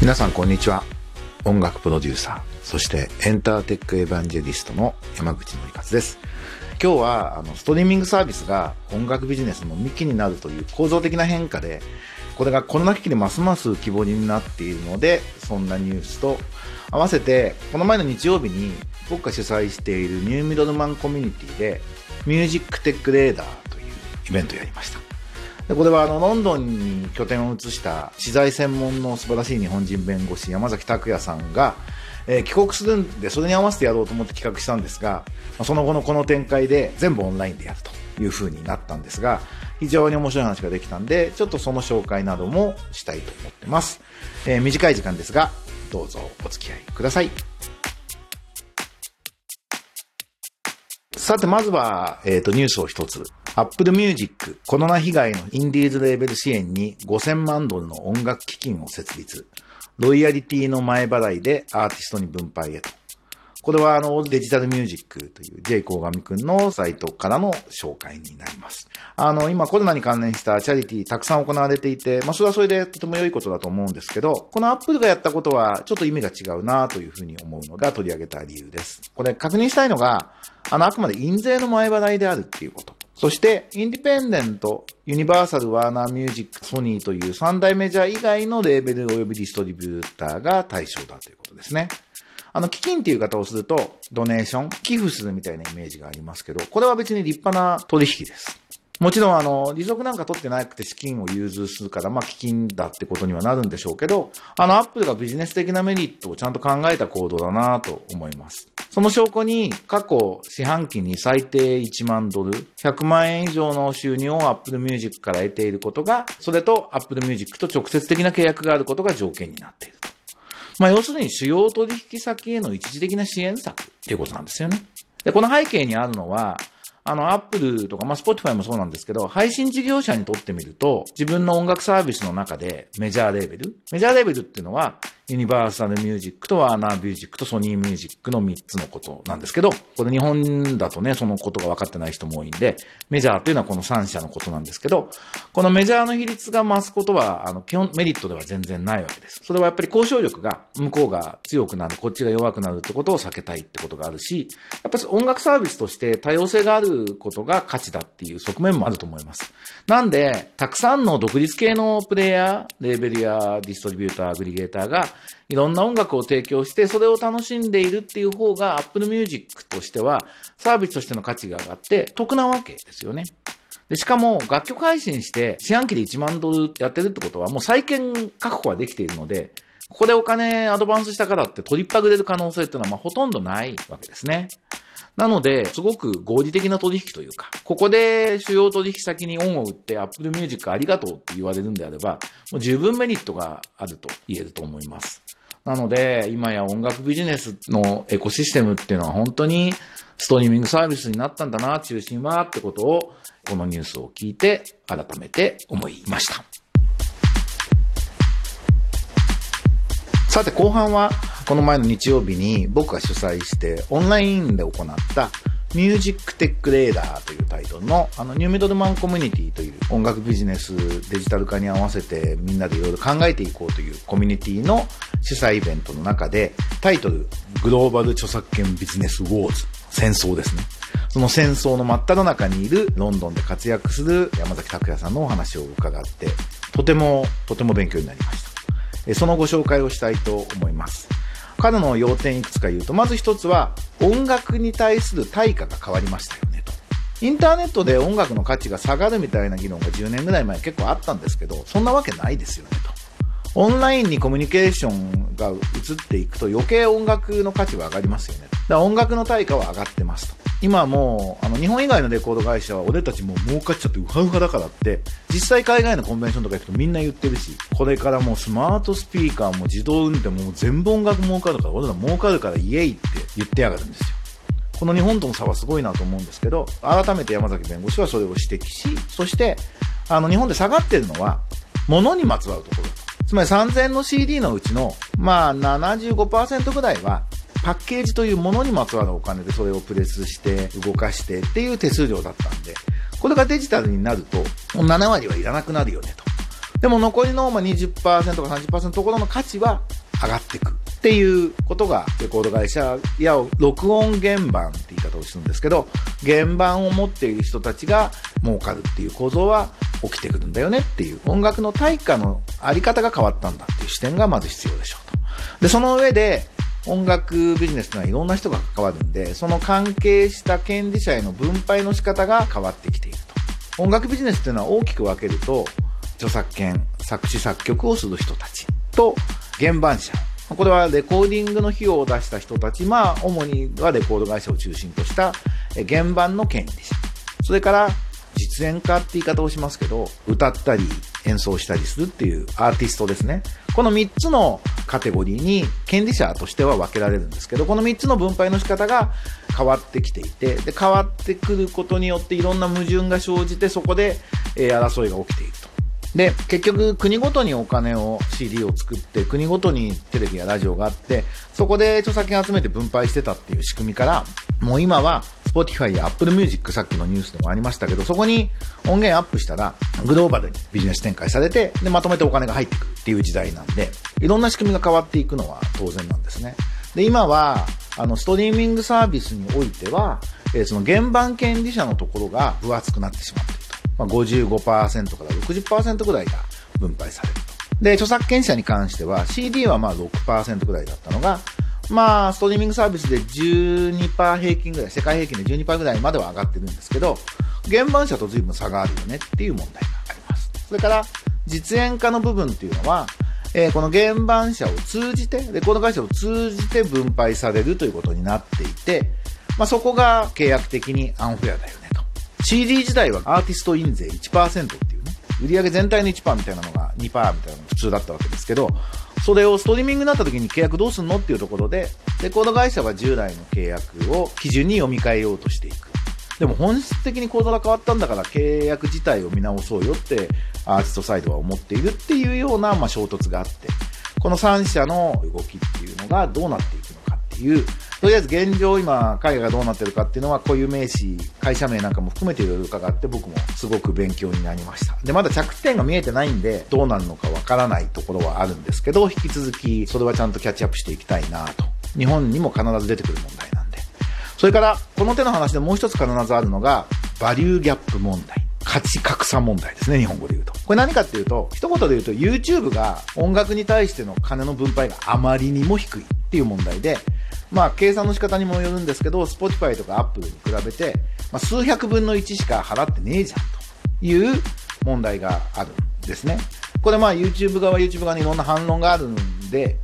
皆さんこんにちは。音楽プロデューサーそしてエンターテックエヴァンジェリストの山口紀勝です。今日はあのストリーミングサービスが音楽ビジネスの幹になるという構造的な変化でこれがコロナ危機でますます希望になっているのでそんなニュースと合わせてこの前の日曜日に僕が主催しているニューミドルマンコミュニティでミュージックテックレーダーというイベントをやりました。でこれはあのロンドンに拠点を移した資材専門の素晴らしい日本人弁護士山崎拓也さんが、えー、帰国するんでそれに合わせてやろうと思って企画したんですがその後のこの展開で全部オンラインでやるという風になったんですが非常に面白い話ができたんでちょっとその紹介などもしたいと思ってます、えー、短い時間ですがどうぞお付き合いください。さてまずは、えっ、ー、とニュースを一つ。Apple Music コロナ被害のインディーズレーベル支援に5000万ドルの音楽基金を設立。ロイヤリティの前払いでアーティストに分配へと。これはあのデジタルミュージックという J コーガミくんのサイトからの紹介になります。あの今コロナに関連したチャリティたくさん行われていて、まあそれはそれでとても良いことだと思うんですけど、この Apple がやったことはちょっと意味が違うなというふうに思うのが取り上げた理由です。これ確認したいのが、あのあくまで印税の前払いであるっていうこと。そして、インディペンデント、ユニバーサル、ワーナーミュージック、ソニーという三大メジャー以外のレーベル及びディストリビューターが対象だということですね。あの、基金っていう方をすると、ドネーション、寄付するみたいなイメージがありますけど、これは別に立派な取引です。もちろん、あの、利息なんか取ってなくて資金を融通するから、まあ、基金だってことにはなるんでしょうけど、あの、アップルがビジネス的なメリットをちゃんと考えた行動だなと思います。その証拠に、過去四半期に最低1万ドル、100万円以上の収入を Apple Music から得ていることが、それと Apple Music と直接的な契約があることが条件になっていると。まあ、要するに主要取引先への一時的な支援策っていうことなんですよね。で、この背景にあるのは、あの、アップルとか、まあ、スポティファイもそうなんですけど、配信事業者にとってみると、自分の音楽サービスの中でメジャーレーベルメジャーレーベルっていうのは、ユニバーサルミュージックとワーナーミュージックとソニーミュージックの3つのことなんですけど、これ日本だとね、そのことが分かってない人も多いんで、メジャーというのはこの3社のことなんですけど、このメジャーの比率が増すことは、あの、基本メリットでは全然ないわけです。それはやっぱり交渉力が向こうが強くなる、こっちが弱くなるってことを避けたいってことがあるし、やっぱり音楽サービスとして多様性があることが価値だっていう側面もあると思います。なんで、たくさんの独立系のプレイヤー、レーベルやディストリビューター、アグリゲーターがいろんな音楽を提供して、それを楽しんでいるっていう方が Apple Music としては、サービスとしての価値が上がって得なわけですよね。で、しかも楽曲配信して四半期で1万ドルやってるってことはもう再建確保はできているので、ここでお金アドバンスしたからって取りっぱぐれる可能性っていうのはまあほとんどないわけですね。なので、すごく合理的な取引というか、ここで主要取引先に恩を売って Apple Music ありがとうって言われるんであれば、もう十分メリットがあると言えると思います。なので、今や音楽ビジネスのエコシステムっていうのは本当にストリーミングサービスになったんだな、中心はってことを、このニュースを聞いて改めて思いました。さて後半はこの前の日曜日に僕が主催してオンラインで行ったミュージックテックレーダーというタイトルのあのニューミドルマンコミュニティという音楽ビジネスデジタル化に合わせてみんなでいろいろ考えていこうというコミュニティの主催イベントの中でタイトルグローバル著作権ビジネスウォーズ戦争ですね。その戦争の真っ只中にいるロンドンで活躍する山崎拓也さんのお話を伺ってとてもとても勉強になりました。そのご紹介をしたいと思います。彼の要点いくつか言うと、まず一つは、音楽に対する対価が変わりましたよねと。インターネットで音楽の価値が下がるみたいな議論が10年ぐらい前結構あったんですけど、そんなわけないですよねと。オンラインにコミュニケーションが移っていくと余計音楽の価値は上がりますよね。だから音楽の対価は上がってますと。今もう、あの、日本以外のレコード会社は俺たちもう儲かっちゃってウハウハだからって、実際海外のコンベンションとか行くとみんな言ってるし、これからもうスマートスピーカーも自動運転も全部音楽儲かるから、俺ら儲かるからイエイって言ってやがるんですよ。この日本との差はすごいなと思うんですけど、改めて山崎弁護士はそれを指摘し、そして、あの、日本で下がってるのは、物にまつわるところ。つまり3000の CD のうちの、まあ75%ぐらいは、パッケージというものにまつわるお金でそれをプレスして動かしてっていう手数料だったんで、これがデジタルになると、7割はいらなくなるよねと。でも残りの20%か30%のところの価値は上がっていくっていうことがレコード会社や録音原版って言い方をするんですけど原版を持っている人たちが儲かるっていう構造は起きてくるんだよねっていう音楽の対価のあり方が変わったんだっていう視点がまず必要でしょうと。で、その上で音楽ビジネスというのはいろんな人が関わるんで、その関係した権利者への分配の仕方が変わってきていると。音楽ビジネスっていうのは大きく分けると、著作権、作詞作曲をする人たちと原版者。これはレコーディングの費用を出した人たち、まあ、主にはレコード会社を中心とした原版の権利者。それから、実演家って言い方をしますけど、歌ったり演奏したりするっていうアーティストですね。この3つのカテゴリーに権利者としては分けられるんですけど、この3つの分配の仕方が変わってきていて、で、変わってくることによっていろんな矛盾が生じて、そこで、えー、争いが起きていると。で、結局国ごとにお金を CD を作って、国ごとにテレビやラジオがあって、そこで著作権集めて分配してたっていう仕組みから、もう今は Spotify や Apple Music さっきのニュースでもありましたけど、そこに音源アップしたら、グローバルにビジネス展開されて、で、まとめてお金が入っていくっていう時代なんで、いろんな仕組みが変わっていくのは当然なんですね。で、今は、あの、ストリーミングサービスにおいては、えー、その原版権利者のところが分厚くなってしまって。まあ、55%から60%ぐらいが分配されると。で、著作権者に関しては CD はまあ6%ぐらいだったのが、まあ、ストリーミングサービスで12%平均ぐらい、世界平均で12%ぐらいまでは上がってるんですけど、原版者と随分差があるよねっていう問題があります。それから、実演化の部分っていうのは、えー、この原版者を通じて、レコード会社を通じて分配されるということになっていて、まあ、そこが契約的にアンフェアだよね。CD 時代はアーティスト印税1%っていうね、売上全体の1%みたいなのが2%みたいなのが普通だったわけですけど、それをストリーミングになった時に契約どうすんのっていうところで、レコード会社は従来の契約を基準に読み替えようとしていく。でも本質的に構造が変わったんだから契約自体を見直そうよってアーティストサイドは思っているっていうような、まあ、衝突があって、この3社の動きっていうのがどうなっていくのかっていう、とりあえず現状今、海外がどうなってるかっていうのは、こういう名詞、会社名なんかも含めていろいろ伺って、僕もすごく勉強になりました。で、まだ着地点が見えてないんで、どうなるのかわからないところはあるんですけど、引き続き、それはちゃんとキャッチアップしていきたいなと。日本にも必ず出てくる問題なんで。それから、この手の話でもう一つ必ずあるのが、バリューギャップ問題。価値格差問題ですね、日本語で言うと。これ何かっていうと、一言で言うと YouTube が音楽に対しての金の分配があまりにも低いっていう問題で、まあ、計算の仕方にもよるんですけど、Spotify とか Apple に比べて、まあ、数百分の1しか払ってねえじゃんという問題があるんですね。これまあ YouTube 側 YouTube 側にいろんな反論があるんで、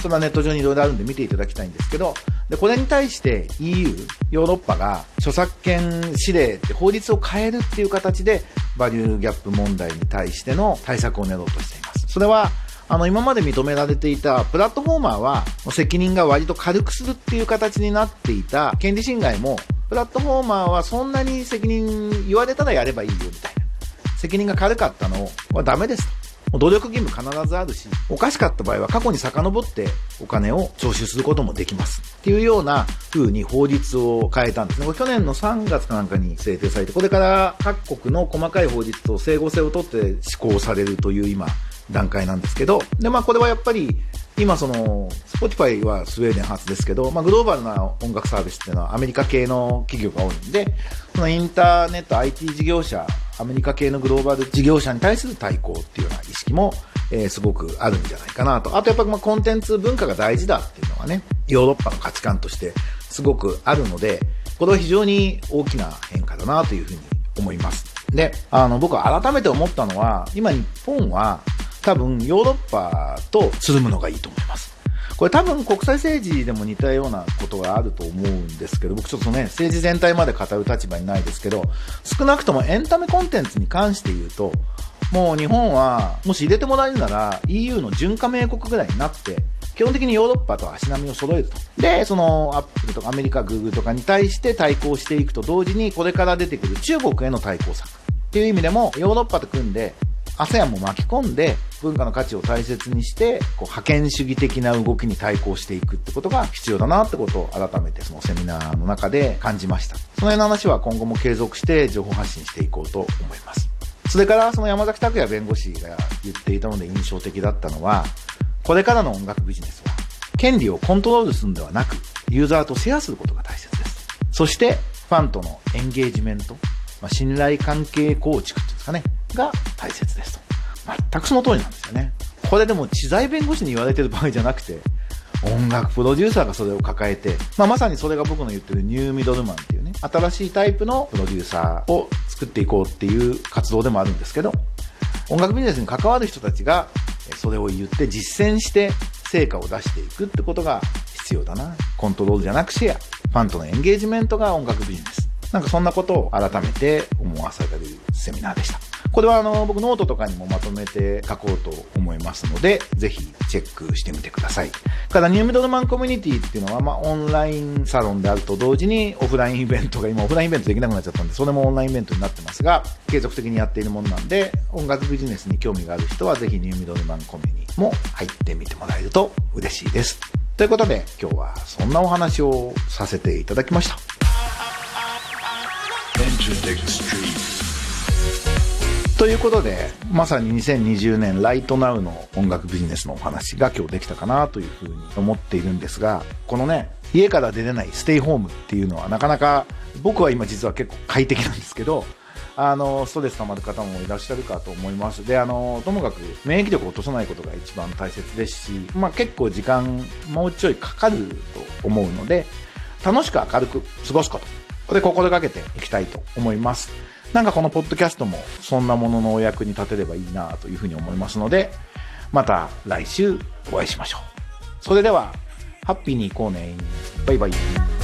それはネット上にいろいろあるんで見ていただきたいんですけど、で、これに対して EU、ヨーロッパが著作権指令って法律を変えるっていう形で、バリューギャップ問題に対しての対策を練ろうとしています。それは、あの、今まで認められていた、プラットフォーマーは、責任が割と軽くするっていう形になっていた、権利侵害も、プラットフォーマーはそんなに責任言われたらやればいいよみたいな。責任が軽かったのはダメですと。努力義務必ずあるし、おかしかった場合は過去に遡ってお金を徴収することもできます。っていうような風に法律を変えたんですね。去年の3月かなんかに制定されて、これから各国の細かい法律と整合性をとって施行されるという今、段階なんですけど、で、まあこれはやっぱり、今その、Spotify はスウェーデン発ですけど、まあグローバルな音楽サービスっていうのはアメリカ系の企業が多いんで、そのインターネット IT 事業者、アメリカ系のグローバル事業者に対する対抗っていうような意識も、えー、すごくあるんじゃないかなと。あとやっぱまあコンテンツ文化が大事だっていうのはね、ヨーロッパの価値観としてすごくあるので、これは非常に大きな変化だなというふうに思います。で、あの、僕は改めて思ったのは、今日本は多分ヨーロッパとつるむのがいいと思います。これ多分国際政治でも似たようなことがあると思うんですけど、僕ちょっとね、政治全体まで語る立場にないですけど、少なくともエンタメコンテンツに関して言うと、もう日本は、もし入れてもらえるなら EU の準加盟国ぐらいになって、基本的にヨーロッパと足並みを揃えると。で、そのアップルとかアメリカ、グーグルとかに対して対抗していくと同時に、これから出てくる中国への対抗策。っていう意味でも、ヨーロッパと組んで、ASEAN も巻き込んで文化の価値を大切にしてこう覇権主義的な動きに対抗していくってことが必要だなってことを改めてそのセミナーの中で感じましたその辺の話は今後も継続して情報発信していこうと思いますそれからその山崎拓也弁護士が言っていたので印象的だったのは、これからの音楽ビジネスは、権利をコントロールするんではなく、ユーザーとシェアすることが大切です。そして、ファンとのエンゲージメント、まあ、信頼関係構築っていうんですかね、が大切ですと。全くその通りなんですよね。これでも知財弁護士に言われてる場合じゃなくて、音楽プロデューサーがそれを抱えて、まあ、まさにそれが僕の言ってるニューミドルマンっていうね、新しいタイプのプロデューサーを作っていこうっていう活動でもあるんですけど、音楽ビジネスに関わる人たちがそれを言って実践して成果を出していくってことが必要だな。コントロールじゃなくシェア。ファンとのエンゲージメントが音楽ビジネス。なんかそんなことを改めて思わされるセミナーでした。これはあの、僕ノートとかにもまとめて書こうと思いますので、ぜひチェックしてみてください。からニューミドルマンコミュニティっていうのは、まあ、オンラインサロンであると同時にオフラインイベントが今オフラインイベントできなくなっちゃったんで、それもオンラインイベントになってますが、継続的にやっているものなんで、音楽ビジネスに興味がある人はぜひニューミドルマンコミュニティも入ってみてもらえると嬉しいです。ということで、今日はそんなお話をさせていただきました。ということで、まさに2020年ライトナウの音楽ビジネスのお話が今日できたかなというふうに思っているんですが、このね、家から出れないステイホームっていうのはなかなか僕は今実は結構快適なんですけど、あの、ストレス溜まる方もいらっしゃるかと思います。で、あの、ともかく免疫力を落とさないことが一番大切ですし、まあ結構時間もうちょいかかると思うので、楽しく明るく過ごすこと。これ心がけていきたいと思います。なんかこのポッドキャストもそんなもののお役に立てればいいなというふうに思いますので、また来週お会いしましょう。それでは、ハッピーに行こうね。バイバイ。